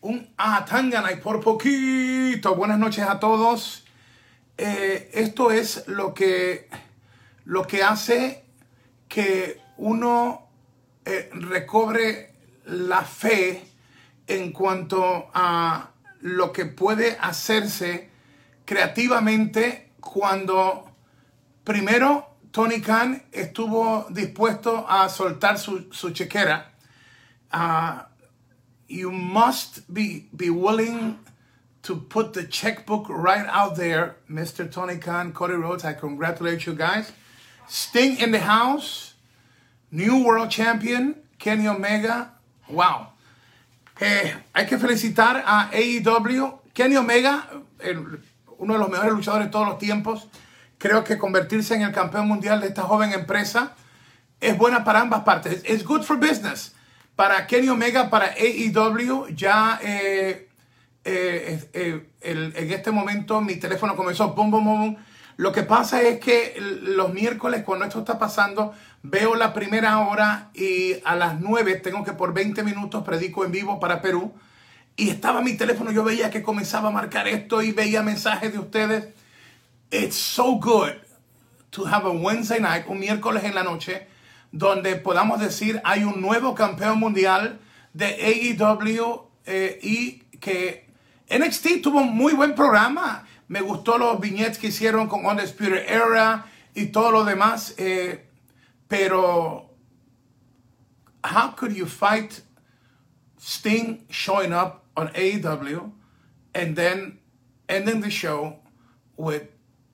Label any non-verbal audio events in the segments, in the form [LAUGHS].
un Atangana y por poquito. Buenas noches a todos. Eh, esto es lo que, lo que hace que uno eh, recobre la fe en cuanto a lo que puede hacerse creativamente cuando primero Tony Khan estuvo dispuesto a soltar su, su chequera. Uh, you must be, be willing to put the checkbook right out there, Mr. Tony Khan, Cody Rhodes. I congratulate you guys. Sting in the house, new world champion, Kenny Omega. Wow. Eh, hay que felicitar a AEW. Kenny Omega, el, uno de los mejores luchadores de todos los tiempos. Creo que convertirse en el campeón mundial de esta joven empresa es buena para ambas partes. Es good for business. Para Kenny Omega, para AEW, ya eh, eh, eh, en este momento mi teléfono comenzó boom, boom, boom. Lo que pasa es que los miércoles, cuando esto está pasando, veo la primera hora y a las 9 tengo que por 20 minutos predico en vivo para Perú. Y estaba mi teléfono, yo veía que comenzaba a marcar esto y veía mensajes de ustedes. It's so good to have a Wednesday night, un miércoles en la noche, donde podamos decir hay un nuevo campeón mundial de AEW eh, y que NXT tuvo un muy buen programa. Me gustó los viñetes que hicieron con Undisputed Era y todo lo demás. Eh, pero, how could you fight Sting showing up on AEW and then ending the show with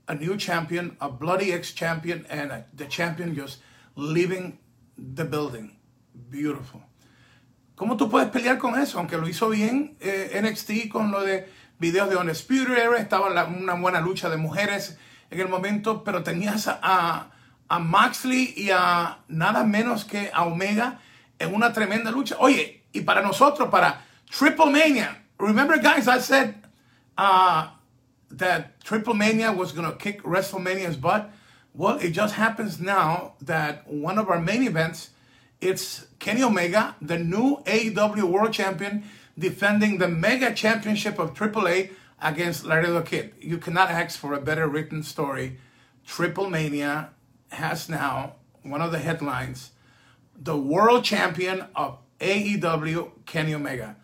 a new champion, a bloody ex-champion, and a, the champion just leaving the building. Beautiful. ¿Cómo tú puedes pelear con eso? Aunque lo hizo bien eh, NXT con lo de videos de Undisputed Era, estaba una buena lucha de mujeres en el momento, pero tenías a, a Maxley y a nada menos que a Omega en una tremenda lucha. Oye, y para nosotros, para Triple Mania, remember guys, I said uh, that Triple Mania was going to kick WrestleMania's butt. Well, it just happens now that one of our main events, it's Kenny Omega, the new AEW World Champion, defending the Mega Championship of AAA against Laredo Kid. You cannot ask for a better written story. Triple Mania has now one of the headlines, the World Champion of AEW, Kenny Omega.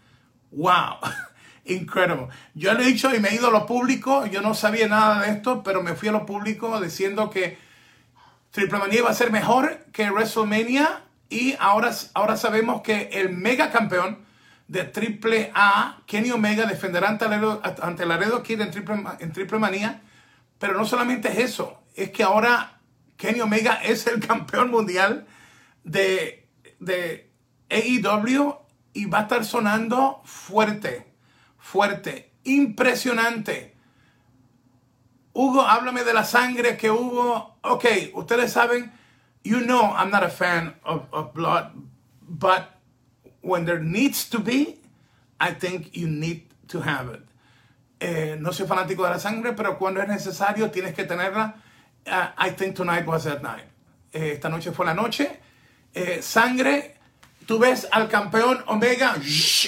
Wow. [LAUGHS] Incredible. Yo le he dicho y me he ido a lo público, yo no sabía nada de esto, pero me fui a lo público diciendo que Triple Manía iba a ser mejor que WrestleMania y ahora, ahora sabemos que el mega campeón de Triple A, Kenny Omega, defenderá ante Laredo, ante Laredo Kid en Triple, en Triple Manía. Pero no solamente es eso, es que ahora Kenny Omega es el campeón mundial de, de AEW y va a estar sonando fuerte fuerte, impresionante. Hugo, háblame de la sangre que hubo. Ok, ustedes saben, you know I'm not a fan of, of blood, but when there needs to be, I think you need to have it. Eh, no soy fanático de la sangre, pero cuando es necesario tienes que tenerla. Uh, I think tonight was that night. Eh, esta noche fue la noche. Eh, sangre, tú ves al campeón Omega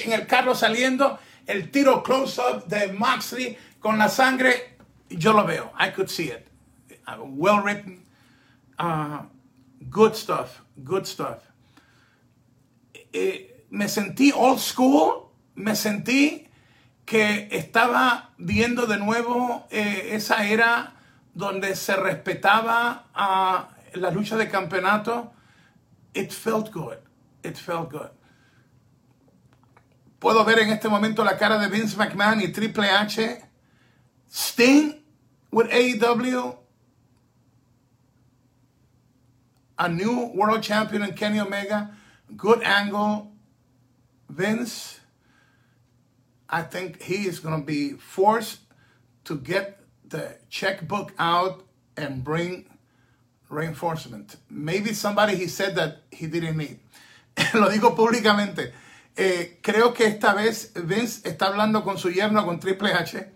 en el carro saliendo el tiro close-up de Moxley con la sangre, yo lo veo. I could see it. Uh, well written. Uh, good stuff. Good stuff. Eh, me sentí old school. Me sentí que estaba viendo de nuevo eh, esa era donde se respetaba a la lucha de campeonato. It felt good. It felt good. Puedo ver en este momento la cara de Vince McMahon y Triple H. Sting with AEW. A new world champion in Kenny Omega. Good angle. Vince, I think he is going to be forced to get the checkbook out and bring reinforcement. Maybe somebody he said that he didn't need. [LAUGHS] Lo digo públicamente. Eh, creo que esta vez Vince está hablando con su yerno, con Triple H,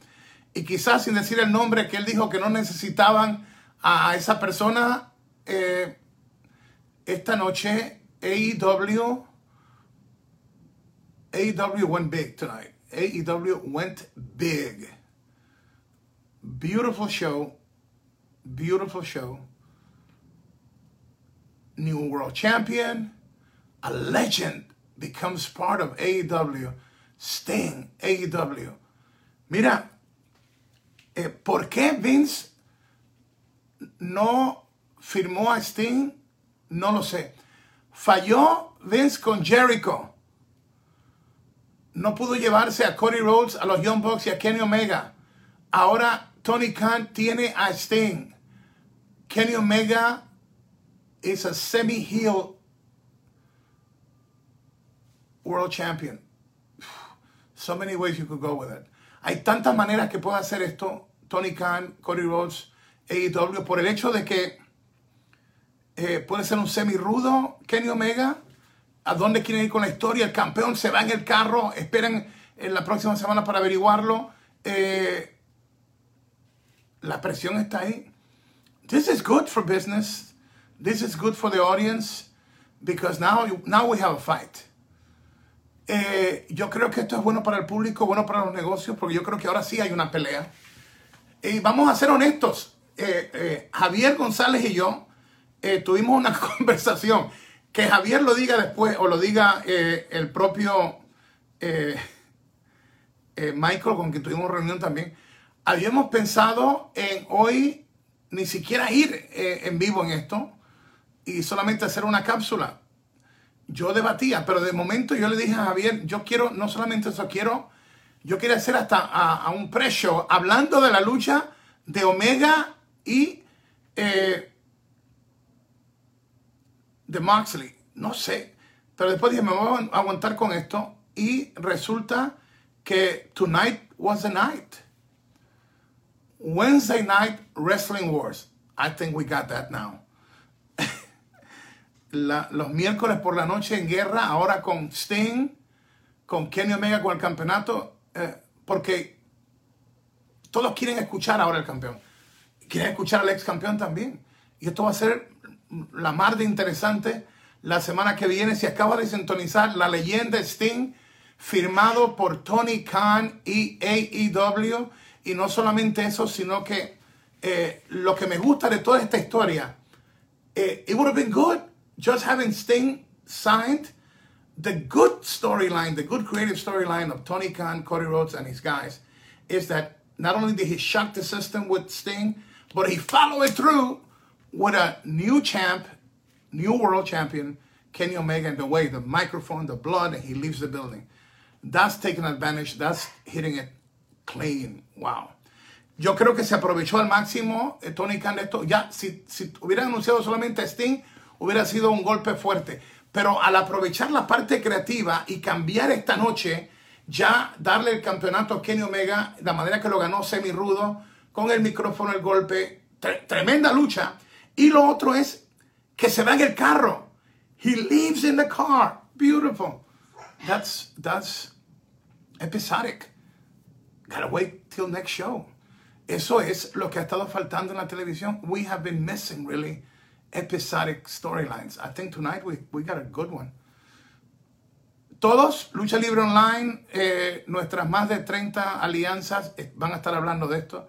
y quizás sin decir el nombre que él dijo que no necesitaban a esa persona, eh, esta noche AEW, AEW went big tonight. AEW went big. Beautiful show. Beautiful show. New world champion. A legend becomes part of AEW. Sting, AEW. Mira, eh, ¿por qué Vince no firmó a Sting? No lo sé. Falló Vince con Jericho. No pudo llevarse a Cody Rhodes, a los Young Bucks y a Kenny Omega. Ahora Tony Khan tiene a Sting. Kenny Omega is a semi-heel world champion. So many ways you could go with it. Hay tantas maneras que puede hacer esto Tony Khan, Cody Rhodes, AEW, por el hecho de que eh, puede ser un semi-rudo Kenny Omega. ¿A dónde quieren ir con la historia? El campeón se va en el carro, esperan en la próxima semana para averiguarlo. Eh, la presión está ahí. This is good for business. This is good for the audience because now, now we have a fight. Eh, yo creo que esto es bueno para el público, bueno para los negocios, porque yo creo que ahora sí hay una pelea. Y vamos a ser honestos. Eh, eh, Javier González y yo tuvimos una [LAUGHS] conversación. Que Javier lo diga después o lo diga el propio Michael, con quien tuvimos reunión también. Habíamos pensado en hoy ni siquiera ir en vivo en esto y solamente hacer una cápsula yo debatía, pero de momento yo le dije a Javier, yo quiero, no solamente eso, quiero, yo quiero hacer hasta a, un pre-show hablando de la lucha de Omega y eh, de Moxley. No sé, pero después dije, me voy a aguantar con esto y resulta que tonight was the night. Wednesday night Wrestling Wars. I think we got that now los miércoles por la noche en guerra, ahora con Sting, con Kenny Omega con el campeonato, eh, porque todos quieren escuchar ahora el campeón. Quieren escuchar al ex campeón también. Y esto va a ser la mar de interesante la semana que viene. Si acaba de sintonizar la leyenda Sting, firmado por Tony Khan y AEW. Y no solamente eso, sino que eh, lo que me gusta de toda esta historia, eh, it would have been good just having Sting signed, the good storyline, the good creative storyline of Tony Khan, Cody Rhodes, and his guys is that not only did he shock the system with Sting, but he followed it through with a new champ, new world champion, Kenny Omega, and the way, the microphone, the blood, and he leaves the building. That's taking advantage, that's hitting it clean. Wow. Yo creo que se aprovechó al máximo eh, Tony Khan de esto. Ya, si, si hubiera anunciado solamente a Sting, hubiera sido un golpe fuerte. Pero al aprovechar la parte creativa y cambiar esta noche, ya darle el campeonato a Kenny Omega, la manera que lo ganó semi rudo, con el micrófono, el golpe, tremenda lucha. Y lo otro es que se va en el carro. He lives in the car. Beautiful. That's, that's episodic. Gotta wait till next show. Eso es lo que ha estado faltando en la televisión. We have been missing, really episodic storylines. I think tonight we, we got a good one. Todos, Lucha Libre Online, eh, nuestras más de 30 alianzas eh, van a estar hablando de esto.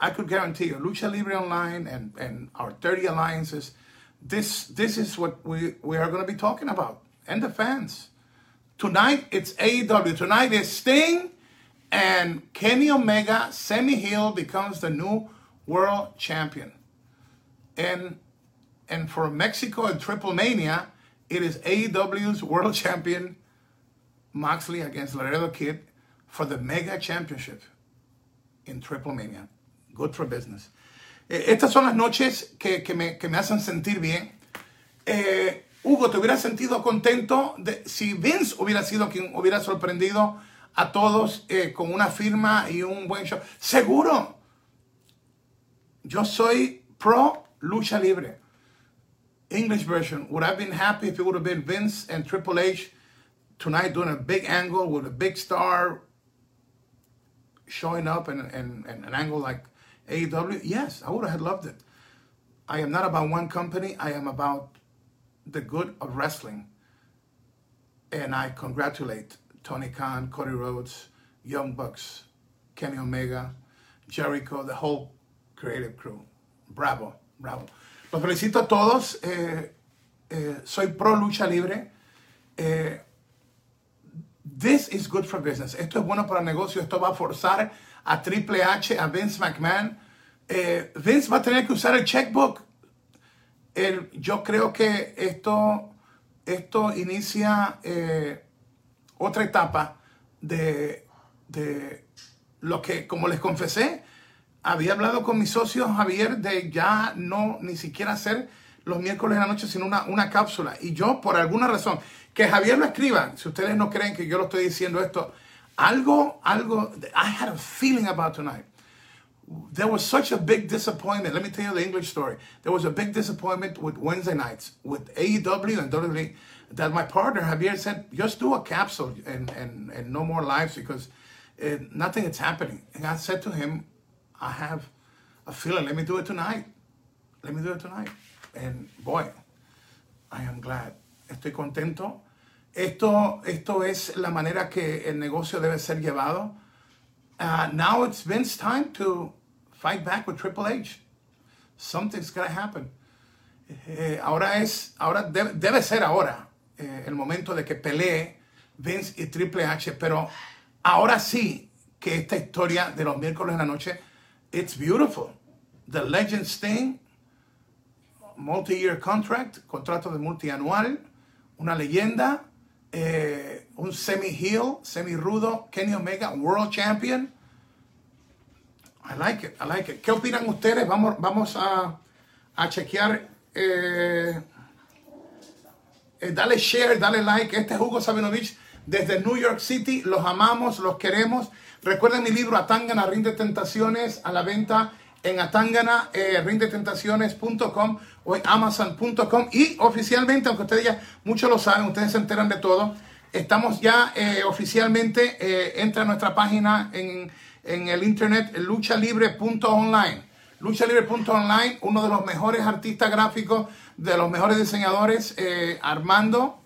I could guarantee you, Lucha Libre Online and, and our 30 alliances, this, this is what we, we are going to be talking about. And the fans. Tonight, it's AEW. Tonight is Sting and Kenny Omega, semi Hill becomes the new world champion. And and for Mexico and Triple Mania, it is AEW's World Champion Moxley against Laredo Kid for the Mega Championship in Triple Mania. Good for business. Eh, estas son las noches que, que, me, que me, hacen sentir bien. Eh, Hugo, ¿te hubiera sentido contento si Vince hubiera sido quien hubiera sorprendido a todos eh, con una firma y un buen show? Seguro. Yo soy pro lucha libre. English version, would I have been happy if it would have been Vince and Triple H tonight doing a big angle with a big star showing up and, and, and an angle like AEW? Yes, I would have loved it. I am not about one company, I am about the good of wrestling. And I congratulate Tony Khan, Cody Rhodes, Young Bucks, Kenny Omega, Jericho, the whole creative crew. Bravo, bravo. Los felicito a todos. Eh, eh, soy pro lucha libre. Eh, this is good for business. Esto es bueno para el negocio. Esto va a forzar a Triple H, a Vince McMahon. Vince va a tener que usar el checkbook. yo creo que esto, esto inicia otra etapa de, de lo que, como les confesé, había hablado con mi socio Javier de ya no ni siquiera hacer los miércoles en la noche, sino una, una cápsula. Y yo, por alguna razón, que Javier lo escriba, si ustedes no creen que yo lo estoy diciendo esto, algo, algo, I had a feeling about tonight. There was such a big disappointment. Let me tell you the English story. There was a big disappointment with Wednesday nights with AEW and WWE that my partner Javier said, just do a capsule and, and, and no more lives because uh, nothing is happening. And I said to him, I have a feeling, let me do it tonight. Let me do it tonight. And boy, I am glad. Estoy contento. Esto, esto es la manera que el negocio debe ser llevado. Uh, now it's Vince's time to fight back with Triple H. Something's to happen. Eh, ahora es, ahora debe, debe ser ahora eh, el momento de que pelee Vince y Triple H, pero ahora sí que esta historia de los miércoles en la noche It's beautiful. The Legends thing, multi-year contract, contrato de multianual, una leyenda, eh, un semi-heel, semi-rudo, Kenny Omega, world champion. I like it, I like it. ¿Qué opinan ustedes? Vamos, vamos a, a chequear. Eh, eh, dale share, dale like. Este es Hugo Sabinovich desde New York City. Los amamos, los queremos. Recuerden mi libro Atangana Rinde Tentaciones a la venta en Atangana eh, rindetentaciones.com o en amazon.com y oficialmente, aunque ustedes ya muchos lo saben, ustedes se enteran de todo, estamos ya eh, oficialmente, eh, entra a nuestra página en, en el internet luchalibre.online. Luchalibre.online, uno de los mejores artistas gráficos, de los mejores diseñadores, eh, Armando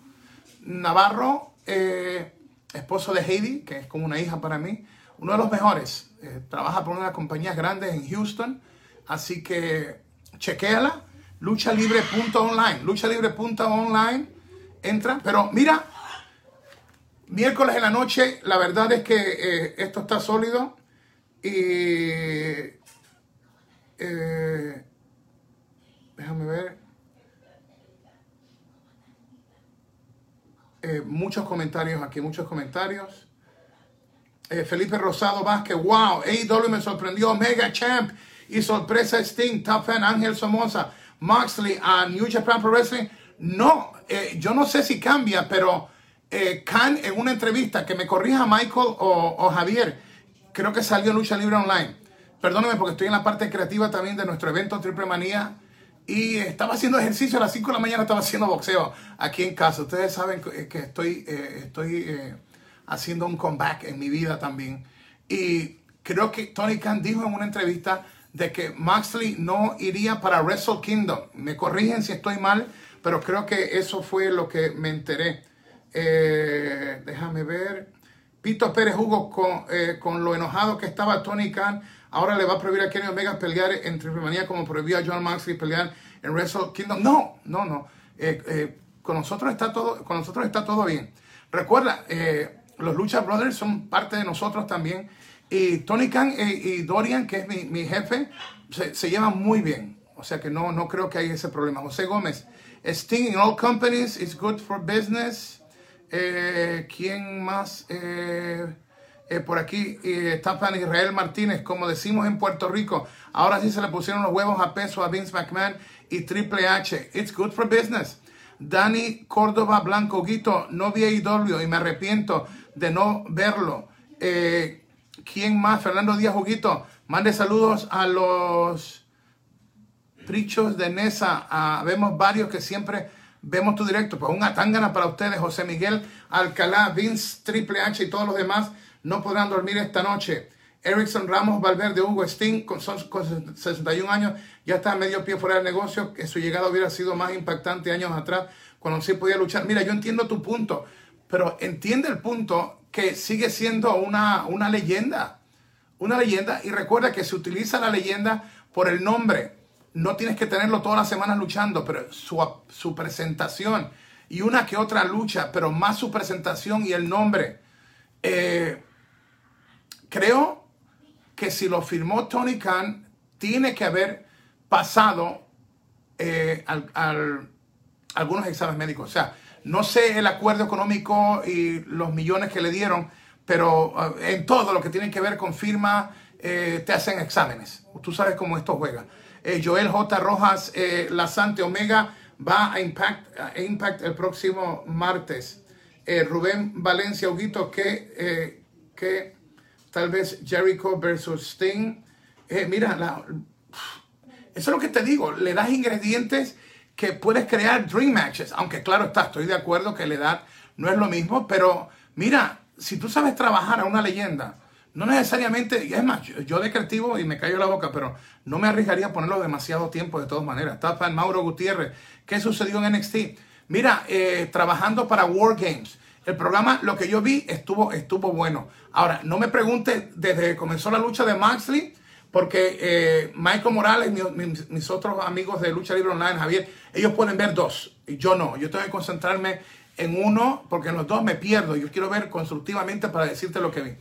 Navarro, esposo de Heidi, que es como una hija para mí uno de los mejores. Eh, trabaja por una de las compañías grandes en Houston. Así que chequéala. Luchalibre.online. Luchalibre.online. Entra. Pero mira, miércoles en la noche, la verdad es que eh, esto está sólido. Y. Eh, déjame ver. Muchos comentarios aquí, muchos comentarios. Eh, Felipe Rosado Vázquez, wow, AEW me sorprendió, Mega Champ y sorpresa Sting, Top Fan Ángel Somoza, Moxley a New Japan Pro Wrestling. No, eh, yo no sé si cambia, pero eh, Khan en una entrevista, que me corrija Michael o, Javier, creo que salió Lucha Libre Online. Perdóneme porque estoy en la parte creativa también de nuestro evento Triple Manía. Y estaba haciendo ejercicio a las 5 de la mañana, estaba haciendo boxeo aquí en casa. Ustedes saben que estoy, estoy haciendo un comeback en mi vida también. Y creo que Tony Khan dijo en una entrevista de que Maxley no iría para Wrestle Kingdom. Me corrigen si estoy mal, pero creo que eso fue lo que me enteré. Eh, déjame ver. Pito Pérez Hugo, con, eh, con, lo enojado que estaba Tony Khan, ahora le va a prohibir a Kenny Omega pelear en Triple Manía como prohibió a John Maxley pelear en Wrestle Kingdom. No, no, no. Eh, con, nosotros está todo, con nosotros está todo bien. Recuerda, los Lucha Brothers son parte de nosotros también. Y Tony Khan y, Dorian, que es mi, jefe, se, llevan muy bien. O sea que no, no creo que haya ese problema. José Gómez, Sting in all companies is good for business. Eh, ¿Quién más? Eh, eh, por aquí está Israel Martínez, como decimos en Puerto Rico. Ahora sí se le pusieron los huevos a peso a Vince McMahon y Triple H. It's good for business. Dani Córdoba Blanco Guito, no vi AEW y me arrepiento de no verlo. Eh, ¿Quién más? Fernando Díaz Juguito. Mande saludos a los prichos de Nesa. vemos varios que siempre vemos tu directo. Pues un atangana para ustedes, José Miguel Alcalá, Vince Triple H y todos los demás. No podrán dormir esta noche. Erickson Ramos Valverde, Hugo Sting, con, con 61 años, ya está medio pie fuera del negocio, que su llegada hubiera sido más impactante años atrás, cuando sí podía luchar. Mira, yo entiendo tu punto, pero entiende el punto que sigue siendo una, una leyenda. Una leyenda. Y recuerda que se utiliza la leyenda por el nombre. No tienes que tenerlo todas las semanas luchando, pero su, su presentación y una que otra lucha, pero más su presentación y el nombre. Eh, creo que si lo firmó Tony Khan, tiene que haber pasado eh, al, algunos exámenes médicos. O sea, no sé el acuerdo económico y los millones que le dieron, pero eh, en todo lo que tiene que ver con firma, te hacen exámenes. Tú sabes cómo esto juega. Joel J. Rojas, La Sante Omega va a Impact, el próximo martes. Eh, Rubén Valencia, Huguito, que, eh, que tal vez Jericho versus Sting. Eh, mira, eso es lo que te digo, le das ingredientes que puedes crear dream matches, aunque claro está, estoy de acuerdo que la edad no es lo mismo, pero mira, si tú sabes trabajar a una leyenda, no necesariamente, es más, yo, de creativo y me callo la boca, pero no me arriesgaría a ponerlo demasiado tiempo de todas maneras. Está Mauro Gutiérrez. ¿Qué sucedió en NXT? Mira, eh, trabajando para War Games. El programa, lo que yo vi, estuvo, estuvo bueno. Ahora, no me pregunte desde que comenzó la lucha de Maxley, porque eh, Michael Morales, mis, mis, otros amigos de Lucha Libre Online, Javier, ellos pueden ver dos. Y yo no. Yo tengo que concentrarme en uno, porque en los dos me pierdo. Yo quiero ver constructivamente para decirte lo que vi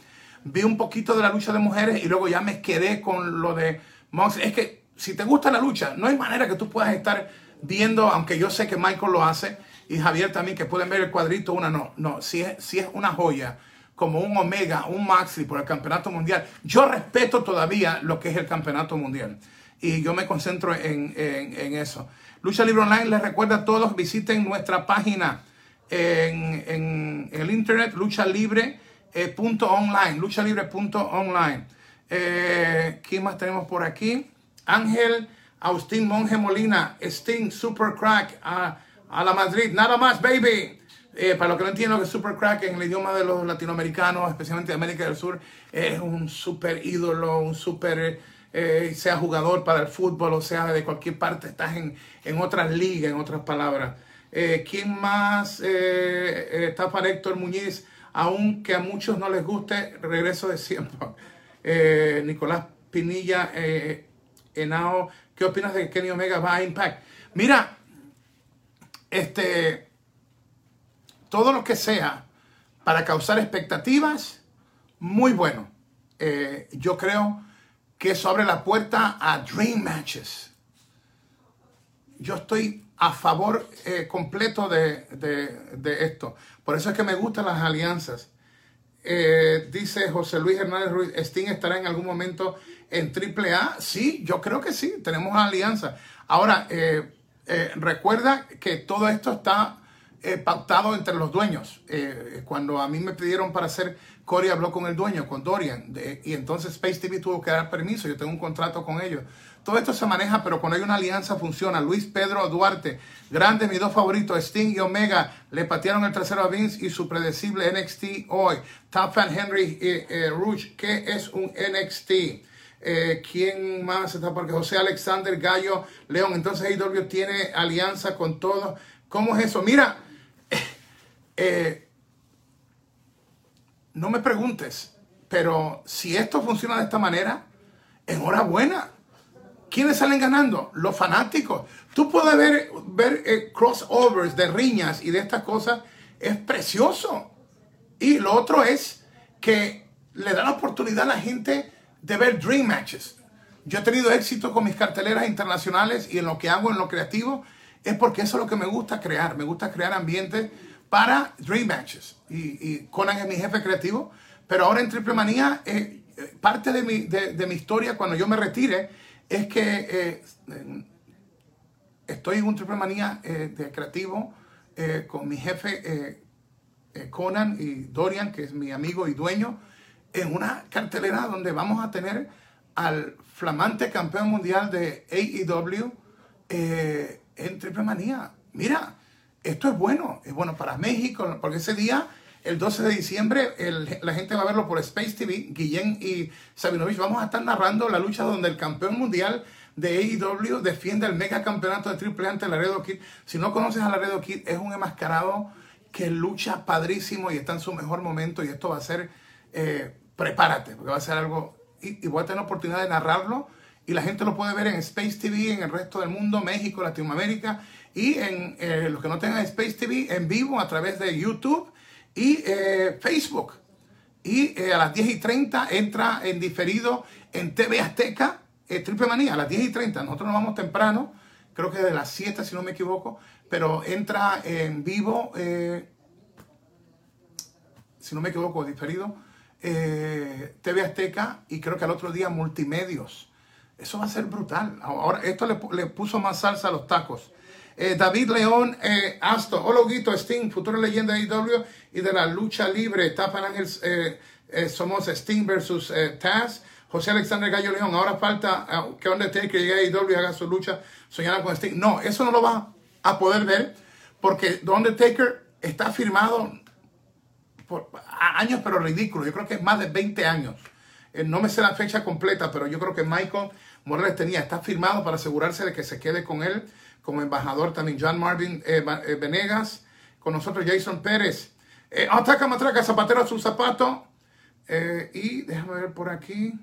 vi un poquito de la lucha de mujeres y luego ya me quedé con lo de Mox. Es que si te gusta la lucha, no hay manera que tú puedas estar viendo, aunque yo sé que Michael lo hace y Javier también, que pueden ver el cuadrito, una no. No, si es, si es una joya, como un Omega, un Maxi por el campeonato mundial, yo respeto todavía lo que es el campeonato mundial. Y yo me concentro en, eso. Lucha Libre Online les recuerda a todos, visiten nuestra página en, en el internet, Lucha Libre eh, punto online, lucha libre punto online. Eh, ¿Quién más tenemos por aquí? Ángel Austin Monge Molina, Sting, Super Crack, a, la Madrid, nada más, baby. Eh, para los que no entienden lo que es Super Crack en el idioma de los latinoamericanos, especialmente de América del Sur, es un super ídolo, un super, eh, sea jugador para el fútbol o sea de cualquier parte, estás en, en otras ligas, en otras palabras. ¿Quién más está para Héctor Muñiz? aunque a muchos no les guste, regreso de siempre. [LAUGHS] Eh, Nicolás Pinilla, eh, Enao, ¿qué opinas de Kenny Omega va a Impact? Mira, este, todo lo que sea para causar expectativas, muy bueno. Eh, yo creo que eso abre la puerta a Dream Matches. Yo estoy a favor eh, completo de, esto. Por eso es que me gustan las alianzas. Eh, dice José Luis Hernández Ruiz, ¿Sting estará en algún momento en AAA? Sí, yo creo que sí, tenemos alianza. Ahora, eh, recuerda que todo esto está pautado entre los dueños. cuando a mí me pidieron para hacer Cory habló con el dueño, con Dorian, y entonces Space TV tuvo que dar permiso, yo tengo un contrato con ellos. Todo esto se maneja, pero cuando hay una alianza funciona. Luis Pedro Duarte, grande, mis dos favoritos, Sting y Omega, le patearon el trasero a Vince y su predecible NXT hoy. Top Henry eh, eh Rouge, ¿qué es un NXT? Eh, ¿Quién más está? Porque José Alexander Gallo León. Entonces AEW tiene alianza con todos. ¿Cómo es eso? Mira, [LAUGHS] eh, no me preguntes, pero si esto funciona de esta manera, enhorabuena. ¿Quiénes salen ganando? Los fanáticos. Tú puedes ver, ver eh, crossovers de riñas y de estas cosas. Es precioso. Y lo otro es que le da la oportunidad a la gente de ver dream matches. Yo he tenido éxito con mis carteleras internacionales y en lo que hago en lo creativo es porque eso es lo que me gusta crear. Me gusta crear ambientes para dream matches. Y, Conan es mi jefe creativo. Pero ahora en Triple Manía, eh, eh, parte de mi, de mi historia cuando yo me retire es que eh, estoy en un triple manía de creativo con mi jefe Conan y Dorian, que es mi amigo y dueño, en una cartelera donde vamos a tener al flamante campeón mundial de AEW en triple manía. Mira, esto es bueno, es bueno para México, porque ese día el 12 de diciembre la gente va a verlo por Space TV. Guillén y Sabinovich vamos a estar narrando la lucha donde el campeón mundial de AEW defiende el mega campeonato de Triple ante Laredo Kid. Si no conoces a Laredo Kid, es un enmascarado que lucha padrísimo y está en su mejor momento y esto va a ser, eh, prepárate, porque va a ser algo, y, voy a tener la oportunidad de narrarlo y la gente lo puede ver en Space TV, en el resto del mundo, México, Latinoamérica y en eh, los que no tengan Space TV en vivo a través de YouTube y eh, Facebook. Y a las 10 y 30 entra en diferido en TV Azteca, Triple Manía, a las 10 y 30. Nosotros nos vamos temprano, creo que de las 7 si no me equivoco, pero entra en vivo, eh, si no me equivoco, diferido, eh, TV Azteca y creo que al otro día Multimedios. Eso va a ser brutal. Ahora, esto le, puso más salsa a los tacos. Eh, David León Asto, Ologuito, Sting, futuro leyenda de IW y de la lucha libre. Tapan Ángel, somos Sting versus Taz. José Alexander Gallo León, ahora falta que Undertaker llegue a IW y haga su lucha soñando con Sting. No, eso no lo va a poder ver, porque Undertaker está firmado por años, pero ridículo. Yo creo que es más de 20 años. Eh, no me sé la fecha completa, pero yo creo que Michael Morales tenía, está firmado para asegurarse de que se quede con él como embajador también. John Marvin eh, eh, Venegas, con nosotros Jason Pérez. ataca, matraca, zapatero a su zapato. y déjame ver por aquí.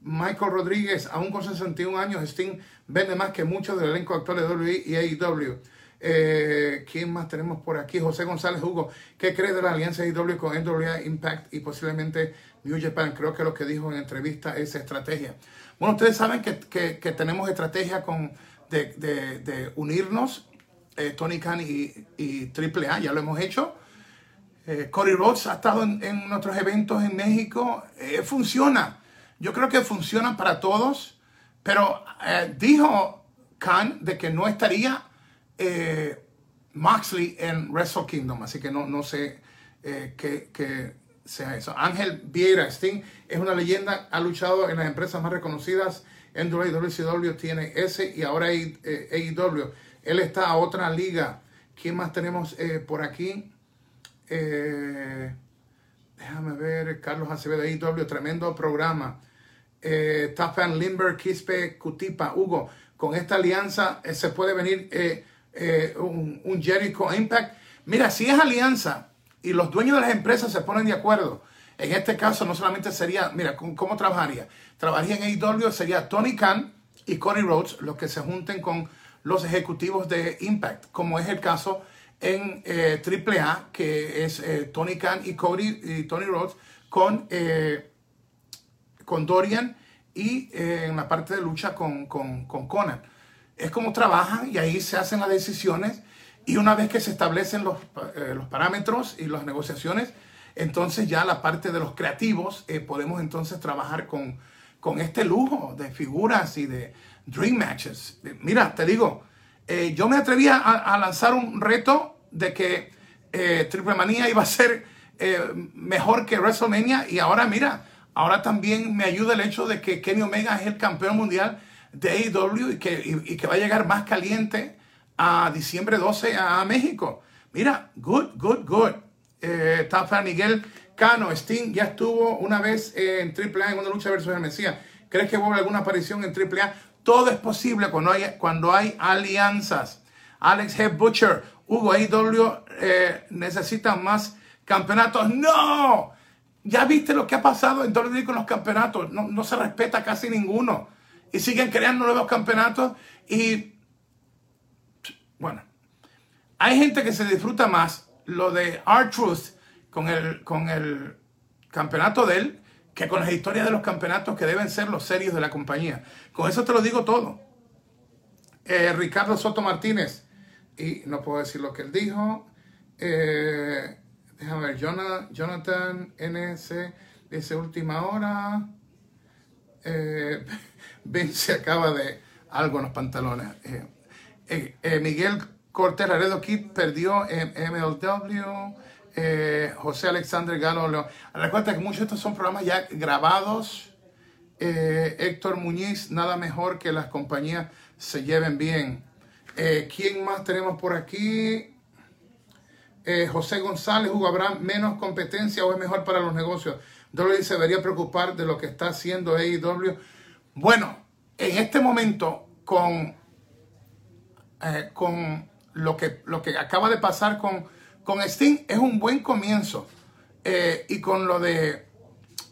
Michael Rodríguez, aún con 61 años, Sting vende más que muchos del elenco actual de WWE y AEW. Eh, ¿Quién más tenemos por aquí? José González Hugo. ¿Qué cree de la alianza IW con NWA Impact y posiblemente New Japan? Creo que lo que dijo en entrevista es estrategia. Bueno, ustedes saben que, tenemos estrategia con, de, unirnos, eh, Tony Khan y, y, AAA, ya lo hemos hecho. Eh, Cody Rhodes ha estado en, nuestros eventos en México. funciona. Yo creo que funciona para todos, pero dijo Khan de que no estaría eh, Moxley en Wrestle Kingdom, así que no, no sé eh, qué, sea eso. Ángel Vieira Sting es una leyenda, ha luchado en las empresas más reconocidas. En WCW tiene ese y ahora AEW. Eh, Él está a otra liga. ¿Quién más tenemos por aquí? déjame ver. Carlos Acevedo, AEW, tremendo programa. Eh, Tafan Limber, Quispe, Cutipa, Hugo. Con esta alianza se puede venir eh, un, Jericho Impact. Mira, si es alianza y los dueños de las empresas se ponen de acuerdo, en este caso no solamente sería, mira, ¿cómo trabajaría? Trabajaría en AEW, sería Tony Khan y Cody Rhodes los que se junten con los ejecutivos de Impact, como es el caso en eh, AAA, que es eh, Tony Khan y Cody y Tony Rhodes con, eh, con Dorian y en la parte de lucha con, con, con Conan es como trabajan y ahí se hacen las decisiones y una vez que se establecen los, eh, parámetros y las negociaciones, entonces ya la parte de los creativos eh, podemos entonces trabajar con, con este lujo de figuras y de dream matches. Mira, te digo, eh, yo me atreví a, lanzar un reto de que Triple Manía iba a ser mejor que WrestleMania y ahora mira, ahora también me ayuda el hecho de que Kenny Omega es el campeón mundial de AEW y que, y, que va a llegar más caliente a diciembre 12 a México. Mira, good, good, good. Eh, Miguel Cano, Sting ya estuvo una vez en AAA en una lucha versus el Mesías. ¿Crees que vuelve alguna aparición en AAA? Todo es posible cuando hay, cuando hay alianzas. Alex H. Butcher, Hugo AEW eh, necesita más campeonatos. ¡No! Ya viste lo que ha pasado en WWE con los campeonatos. No, no se respeta casi ninguno y siguen creando nuevos campeonatos y bueno, hay gente que se disfruta más lo de R-Truth con el, con el campeonato de él que con las historias de los campeonatos que deben ser los serios de la compañía. Con eso te lo digo todo. Eh, Ricardo Soto Martínez, y no puedo decir lo que él dijo. Eh, déjame ver, Jonathan, NC dice última hora. Eh, Ben se acaba de algo en los pantalones. Eh, eh, eh, Miguel Cortés Laredo Kid perdió en MLW. José Alexander Galo. Recuerda que muchos de estos son programas ya grabados. Héctor Muñiz, nada mejor que las compañías se lleven bien. ¿Quién más tenemos por aquí? José González, Hugo menos competencia o es mejor para los negocios. WWE se debería preocupar de lo que está haciendo AEW bueno, en este momento, con, eh, con lo, que, lo que acaba de pasar con, con es un buen comienzo. Eh, y con lo de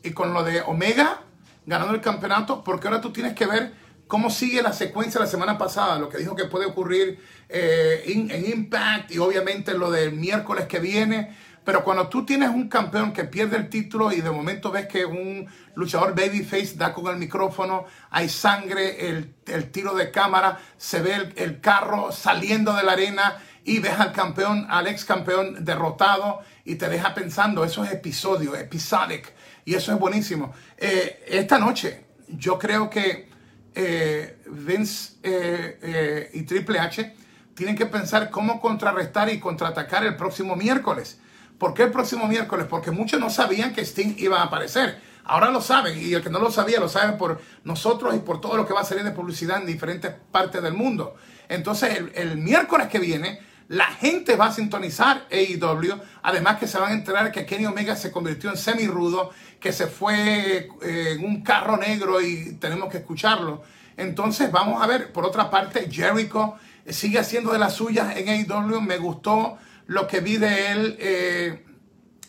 y con lo de Omega ganando el campeonato, porque ahora tú tienes que ver cómo sigue la secuencia de la semana pasada, lo que dijo que puede ocurrir eh, en Impact y obviamente lo del miércoles que viene. Pero cuando tú tienes un campeón que pierde el título y de momento ves que un luchador babyface da con el micrófono, hay sangre, el, tiro de cámara, se ve el, el, carro saliendo de la arena y ves al campeón, al ex campeón derrotado y te deja pensando, eso es episodio, episodic y eso es buenísimo. Eh, esta noche yo creo que eh, Vince eh, y Triple H tienen que pensar cómo contrarrestar y contraatacar el próximo miércoles. ¿Por qué el próximo miércoles? Porque muchos no sabían que Sting iba a aparecer. Ahora lo saben y el que no lo sabía lo sabe por nosotros y por todo lo que va a salir de publicidad en diferentes partes del mundo. Entonces el miércoles que viene la gente va a sintonizar AEW. Además que se van a enterar que Kenny Omega se convirtió en semi-rudo, que se fue eh, en un carro negro y tenemos que escucharlo. Entonces vamos a ver, por otra parte, Jericho sigue haciendo de las suyas en AEW. Me gustó lo que vi de él, eh,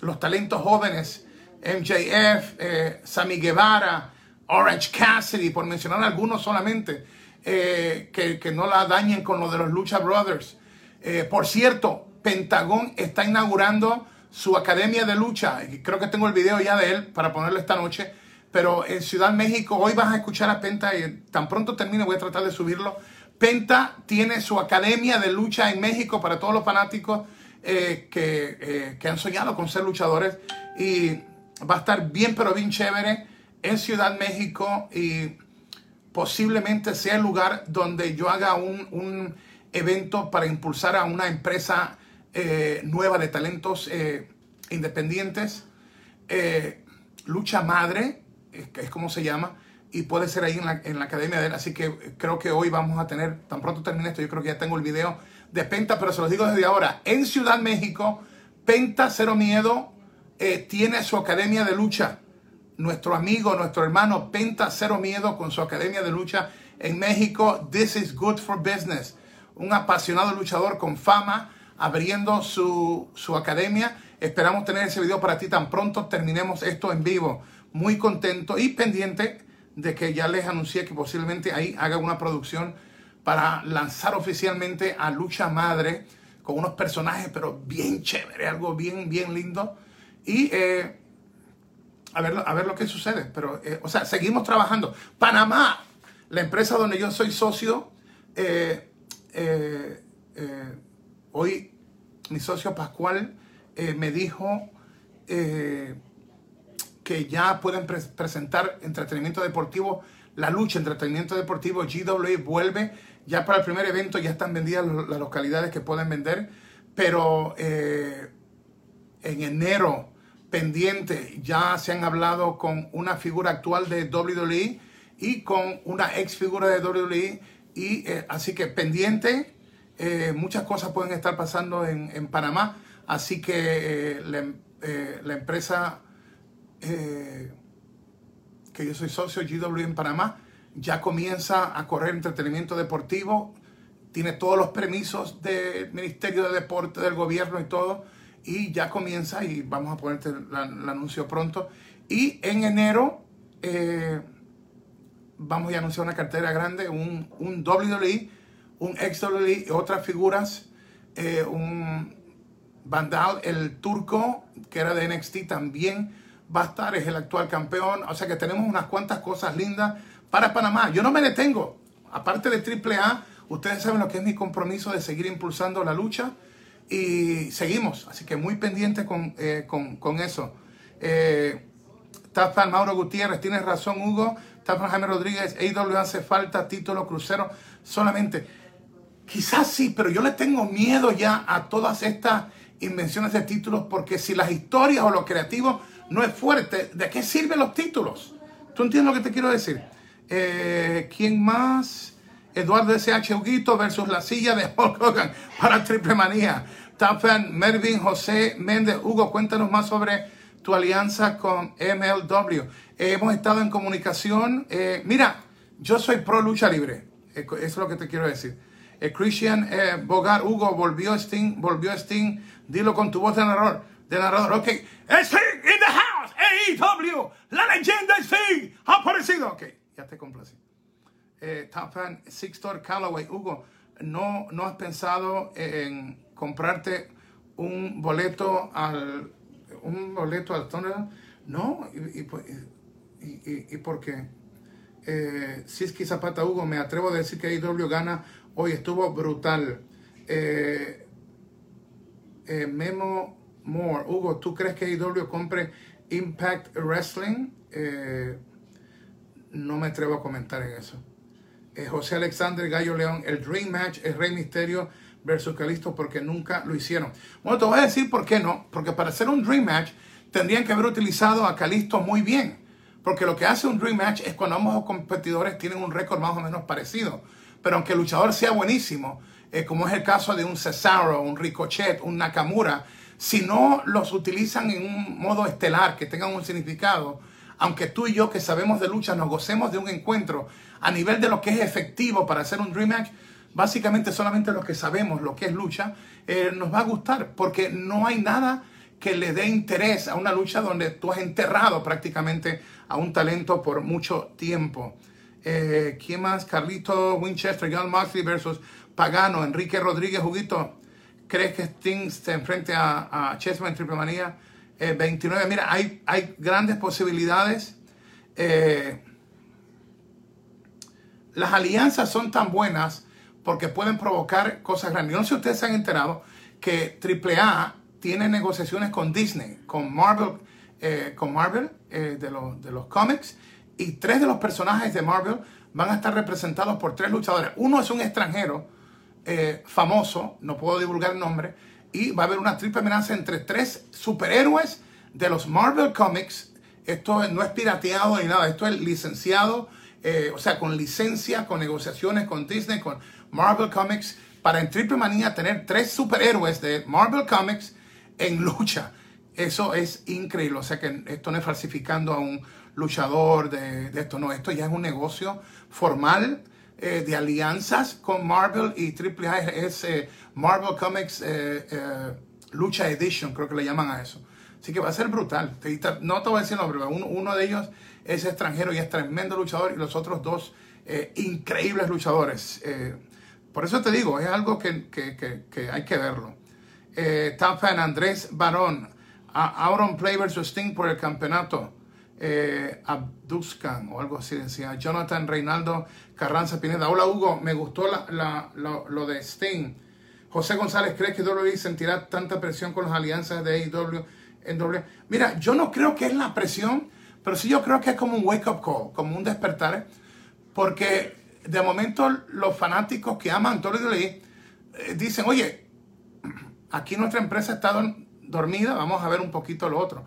los talentos jóvenes, MJF, eh, Sammy Guevara, Orange Cassidy, por mencionar algunos solamente, que, que no la dañen con lo de los Lucha Brothers. Eh, por cierto, Pentagón está inaugurando su academia de lucha. Creo que tengo el video ya de él para ponerlo esta noche. Pero en Ciudad México, hoy vas a escuchar a Penta y tan pronto termine voy a tratar de subirlo. Penta tiene su academia de lucha en México para todos los fanáticos eh, que, eh, que han soñado con ser luchadores. Y va a estar bien, pero bien chévere en Ciudad México. Y posiblemente sea el lugar donde yo haga un, un evento para impulsar a una empresa eh, nueva de talentos eh, independientes. Lucha Madre, es como se llama, y puede ser ahí en la, en la, academia de él. Así que creo que hoy vamos a tener, tan pronto termine esto, yo creo que ya tengo el video de Penta, pero se los digo desde ahora. En Ciudad México, Penta Cero Miedo tiene su academia de lucha. Nuestro amigo, nuestro hermano Penta Cero Miedo con su academia de lucha en México. This is good for business un apasionado luchador con fama abriendo su, academia. Esperamos tener ese video para ti tan pronto terminemos esto en vivo. Muy contento y pendiente de que ya les anuncié que posiblemente ahí haga una producción para lanzar oficialmente a Lucha Madre con unos personajes, pero bien chévere, algo bien, bien lindo. Y eh, a, ver, a ver lo que sucede. Pero, eh, o sea, seguimos trabajando. Panamá, la empresa donde yo soy socio, eh, hoy mi socio Pascual me dijo que ya pueden presentar entretenimiento deportivo, la lucha entretenimiento deportivo GWA vuelve, ya para el primer evento ya están vendidas las localidades que pueden vender, pero en enero pendiente ya se han hablado con una figura actual de WWE y con una ex figura de WWE y eh, así que pendiente, eh, muchas cosas pueden estar pasando en, Panamá. Así que eh, la, empresa que yo soy socio, GW en Panamá, ya comienza a correr entretenimiento deportivo. Tiene todos los permisos del Ministerio de Deporte, del gobierno y todo. Y ya comienza y vamos a ponerte el anuncio pronto. Y en enero vamos a anunciar una cartera grande, un, un WWE, un ex WWE, otras figuras, eh, un Vandal, el turco, que era de NXT, también va a estar, es el actual campeón. O sea que tenemos unas cuantas cosas lindas para Panamá. Yo no me detengo. Aparte de AAA, ustedes saben lo que es mi compromiso de seguir impulsando la lucha y seguimos. Así que muy pendiente con, eh, con, eso. Eh, está Mauro Gutiérrez, tienes razón, Hugo. Está Jaime Rodríguez, AW hace falta título crucero solamente. Quizás sí, pero yo le tengo miedo ya a todas estas invenciones de títulos porque si las historias o lo creativo no es fuerte, ¿de qué sirven los títulos? ¿Tú entiendes lo que te quiero decir? Eh, ¿Quién más? Eduardo S.H. Huguito versus la silla de [LAUGHS] Hulk Hogan para Triple Manía. Tafan, Mervin, José Méndez. Hugo, cuéntanos más sobre tu alianza con MLW hemos estado en comunicación. Eh, mira, yo soy pro lucha libre. Eso es lo que te quiero decir. Christian eh, Bogar, Hugo, volvió Sting, volvió Sting. Dilo con tu voz de narrador. De narrador, ok. Sting in the house. AEW. La leyenda Sting. Ha aparecido. Ok, ya te complací. Eh, top fan, Sixtor Callaway. Hugo, ¿no, ¿no has pensado en comprarte un boleto al un boleto al Thunder? No, y, y, y, por qué? Eh, Siski Zapata Hugo, me atrevo a decir que AEW gana hoy, estuvo brutal. Eh, eh, Memo Moore, Hugo, ¿tú crees que AEW compre Impact Wrestling? No me atrevo a comentar en eso. José Alexander Gallo León, el Dream Match es Rey Misterio versus Calisto porque nunca lo hicieron. Bueno, te voy a decir por qué no. Porque para hacer un Dream Match tendrían que haber utilizado a Calisto muy bien. Porque lo que hace un Dream Match es cuando ambos competidores tienen un récord más o menos parecido. Pero aunque el luchador sea buenísimo, eh, como es el caso de un Cesaro, un Ricochet, un Nakamura, si no los utilizan en un modo estelar que tengan un significado, aunque tú y yo que sabemos de lucha nos gocemos de un encuentro a nivel de lo que es efectivo para hacer un Dream Match, básicamente solamente los que sabemos lo que es lucha, eh, nos va a gustar, porque no hay nada que le dé interés a una lucha donde tú has enterrado prácticamente a un talento por mucho tiempo. Eh, ¿Quién más? Carlito Winchester, John Moxley versus Pagano, Enrique Rodríguez, Juguito. ¿Crees que Sting se enfrente a, a Chessman Triple Manía? 29. Eh, Mira, hay, hay grandes posibilidades. Eh, las alianzas son tan buenas porque pueden provocar cosas grandes. no sé si ustedes se han enterado que AAA tiene negociaciones con Disney, con Marvel, eh, con Marvel de, de los cómics, y tres de los personajes de Marvel van a estar representados por tres luchadores. Uno es un extranjero famoso, no puedo divulgar el nombre, y va a haber una triple amenaza entre tres superhéroes de los Marvel Comics. Esto no es pirateado ni nada, esto es licenciado, eh, o sea, con licencia, con negociaciones con Disney, con Marvel Comics, para en Triple Manía tener tres superhéroes de Marvel Comics en lucha. Eso es increíble, o sea que esto no es falsificando a un luchador de, esto, no, esto ya es un negocio formal eh, de alianzas con Marvel y AAA es eh, Marvel Comics eh, Lucha Edition, creo que le llaman a eso. Así que va a ser brutal. No te voy a decir nombre, uno, uno de ellos es extranjero y es tremendo luchador y los otros dos increíbles luchadores. por eso te digo, es algo que, hay que verlo. Top fan Andrés Barón, Auron Play versus Sting por el campeonato eh, o algo así decía. Jonathan Reinaldo Carranza Pineda. Hola Hugo, me gustó la, lo de Sting. José González, ¿crees que WWE sentirá tanta presión con las alianzas de AEW en W? Mira, yo no creo que es la presión, pero sí yo creo que es como un wake-up call, como un despertar, porque de momento los fanáticos que aman WWE eh, dicen, oye, aquí nuestra empresa está dormida, vamos a ver un poquito lo otro.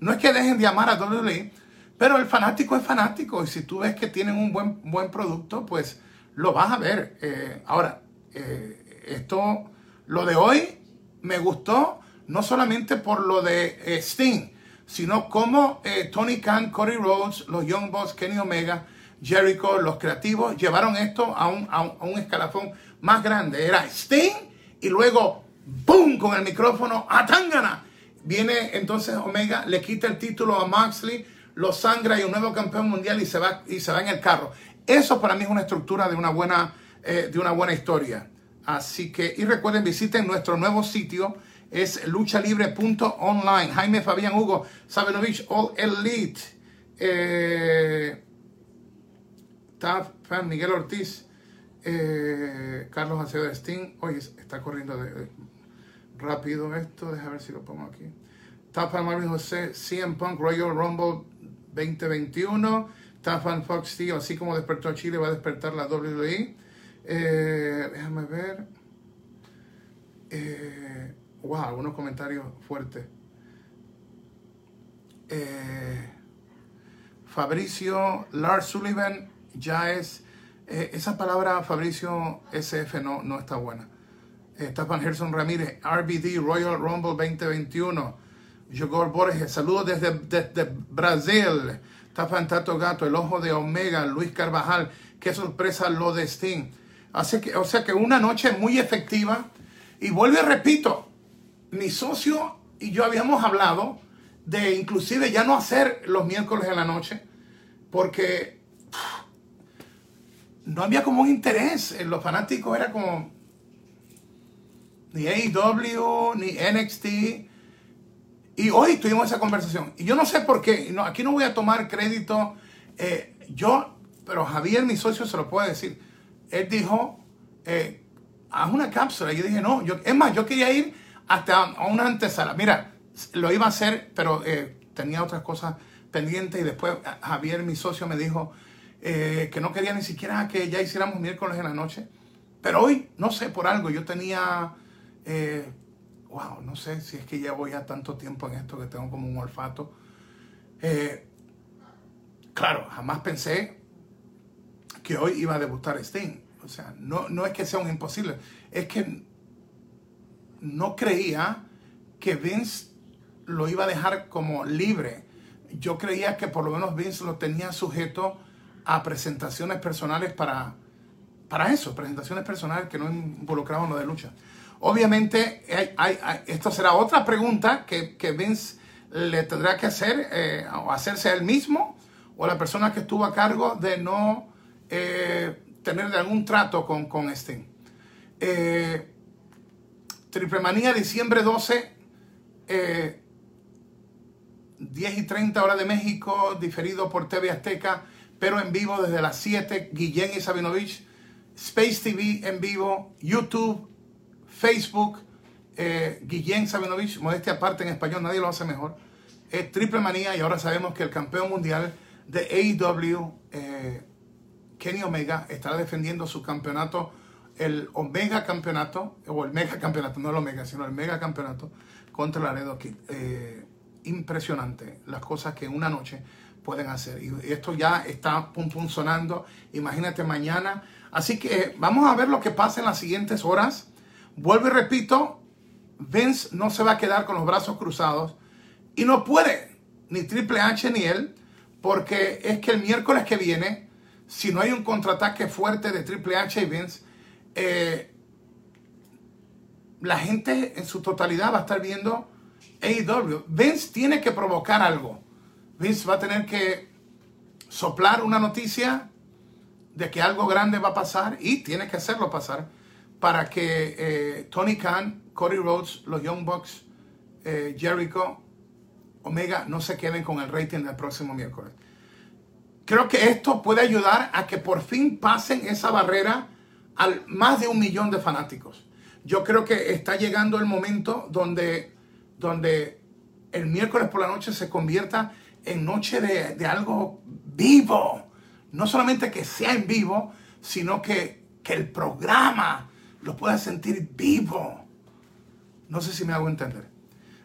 No es que dejen de amar a WWE, pero el fanático es fanático y si tú ves que tienen un buen, buen producto, pues lo vas a ver. Eh, ahora, eh, esto, lo de hoy me gustó no solamente por lo de eh, Sting, sino como Tony Khan, Cody Rhodes, los Young Bucks, Kenny Omega, Jericho, los creativos, llevaron esto a un, a un escalafón más grande. Era Sting y luego, ¡boom!, con el micrófono a Tangana Viene entonces Omega, le quita el título a Moxley, lo sangra y un nuevo campeón mundial y se va, y se va en el carro. Eso para mí es una estructura de una buena, eh, de una buena historia. Así que, y recuerden, visiten nuestro nuevo sitio, es luchalibre.online. Jaime Fabián Hugo, Sabenovich, All Elite. Eh, Miguel Ortiz, eh, Carlos Acevedo Sting. Oye, está corriendo de, rápido esto, déjame ver si lo pongo aquí. Tafan Marvin José, CM Punk Royal Rumble 2021. Tafan Fox Steel, así como despertó Chile, va a despertar la WWE. Eh, déjame ver. Eh, wow, algunos comentarios fuertes. Eh, Fabricio Lars Sullivan ya es. esa palabra Fabricio SF no, no está buena. Estefan Gerson Ramírez, RBD Royal Rumble 2021. Jogor Borges, saludos desde, desde Brasil. Estefan Tato Gato, el ojo de Omega, Luis Carvajal. Qué sorpresa lo de Sting. Así que, o sea que una noche muy efectiva. Y vuelvo y repito, mi socio y yo habíamos hablado de inclusive ya no hacer los miércoles en la noche, porque no había como un interés. Los fanáticos era como ni AEW, ni NXT. Y hoy tuvimos esa conversación. Y yo no sé por qué, no, aquí no voy a tomar crédito. Eh, yo, pero Javier, mi socio, se lo puede decir. Él dijo, eh, haz una cápsula. Yo dije, no, yo, es más, yo quería ir hasta una antesala. Mira, lo iba a hacer, pero eh, tenía otras cosas pendientes. Y después Javier, mi socio, me dijo que no quería ni siquiera que ya hiciéramos miércoles en la noche. Pero hoy, no sé, por algo, yo tenía eh, wow, no sé si es que ya voy a tanto tiempo en esto que tengo como un olfato. Eh, claro, jamás pensé que hoy iba a debutar Sting. O sea, no, no es que sea un imposible, es que no creía que Vince lo iba a dejar como libre. Yo creía que por lo menos Vince lo tenía sujeto a presentaciones personales para, para eso, presentaciones personales que no involucraban lo de lucha. Obviamente, esto será otra pregunta que, que, Vince le tendrá que hacer eh, o hacerse él mismo o la persona que estuvo a cargo de no eh, tener algún trato con, con Sting. Eh, Triple Manía, diciembre 12, 10 y 30 horas de México, diferido por TV Azteca, pero en vivo desde las 7, Guillén y Sabinovich, Space TV en vivo, YouTube, Facebook, eh, Guillén Sabinovich, modestia aparte en español, nadie lo hace mejor. Es triple manía y ahora sabemos que el campeón mundial de AEW, eh, Kenny Omega, estará defendiendo su campeonato, el Omega campeonato, o el Mega campeonato, no el Omega, sino el Mega campeonato contra Laredo Kid. Eh, impresionante las cosas que en una noche pueden hacer. Y esto ya está pum pum sonando. Imagínate mañana. Así que vamos a ver lo que pasa en las siguientes horas. Vuelvo y repito, Vince no se va a quedar con los brazos cruzados y no puede, ni Triple H ni él, porque es que el miércoles que viene, si no hay un contraataque fuerte de Triple H y Vince, eh, la gente en su totalidad va a estar viendo AEW. Vince tiene que provocar algo. Vince va a tener que soplar una noticia de que algo grande va a pasar y tiene que hacerlo pasar para que eh, Tony Khan, Cody Rhodes, los Young Bucks, eh, Jericho, Omega no se queden con el rating del próximo miércoles. Creo que esto puede ayudar a que por fin pasen esa barrera al más de un millón de fanáticos. Yo creo que está llegando el momento donde, donde el miércoles por la noche se convierta en noche de, de algo vivo. No solamente que sea en vivo, sino que, que el programa lo pueda sentir vivo. No sé si me hago entender.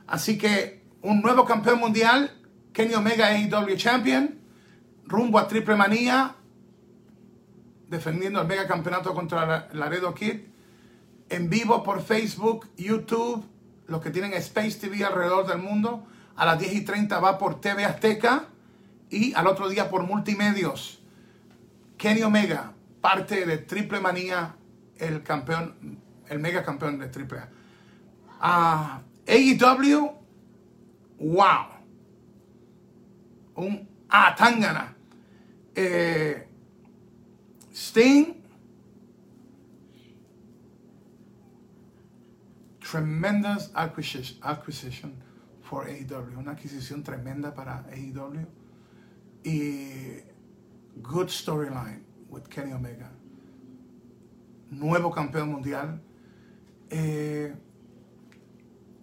Así que un nuevo campeón mundial, Kenny Omega AEW Champion, rumbo a Triple Manía, defendiendo el mega campeonato contra Laredo Kid, en vivo por Facebook, YouTube, los que tienen Space TV alrededor del mundo. A las 10 y 30 va por TV Azteca y al otro día por Multimedios. Kenny Omega, parte de Triple Manía el campeón, el mega campeón de AAA. Uh, AEW, wow. Un ah, Tangana. Eh, Sting, tremendous acquisition, acquisition for AEW. Una adquisición tremenda para AEW. Y good storyline with Kenny Omega nuevo campeón mundial. Eh,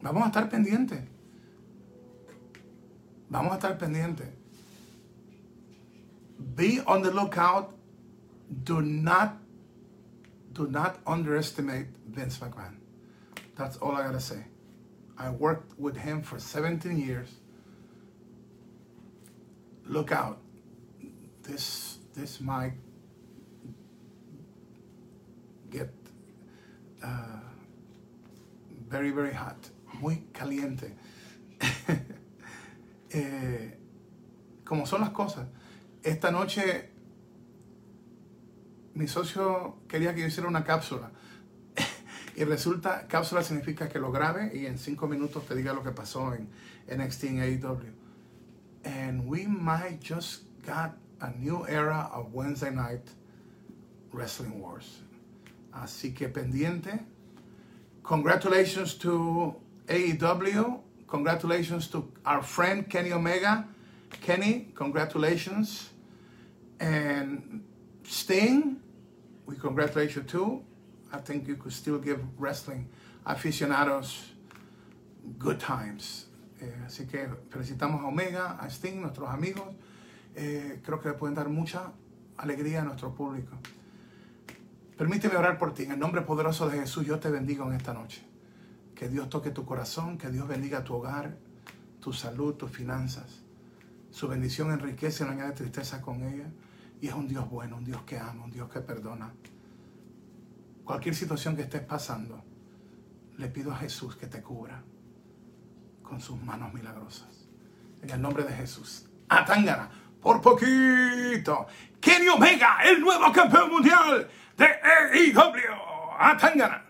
vamos a estar pendientes. Vamos a estar pendientes. Be on the lookout. Do not, do not underestimate Vince McMahon. That's all I gotta say. I worked with him for 17 years. Look out. This, this might get uh, very, very hot, muy caliente. [LAUGHS] eh, como son las cosas. Esta noche mi socio quería que hiciera una cápsula. [LAUGHS] y resulta, cápsula significa que lo grabe y en cinco minutos te diga lo que pasó en NXT en AEW. And we might just got a new era of Wednesday night wrestling wars. Así que pendiente. Congratulations to AEW. Congratulations to our friend Kenny Omega. Kenny, congratulations. And Sting, we congratulate you too. I think you could still give wrestling aficionados good times. Eh, así que felicitamos a Omega, a Sting, nuestros amigos. Eh, creo que le pueden dar mucha alegría a nuestro público. Permíteme orar por ti. En el nombre poderoso de Jesús, yo te bendigo en esta noche. Que Dios toque tu corazón, que Dios bendiga tu hogar, tu salud, tus finanzas. Su bendición enriquece y no añade tristeza con ella. Y es un Dios bueno, un Dios que ama, un Dios que perdona. Cualquier situación que estés pasando, le pido a Jesús que te cubra con sus manos milagrosas. En el nombre de Jesús. Atangana, por poquito. Kenny Omega, el nuevo campeón mundial で、え、いいかぶりよ。あたんがな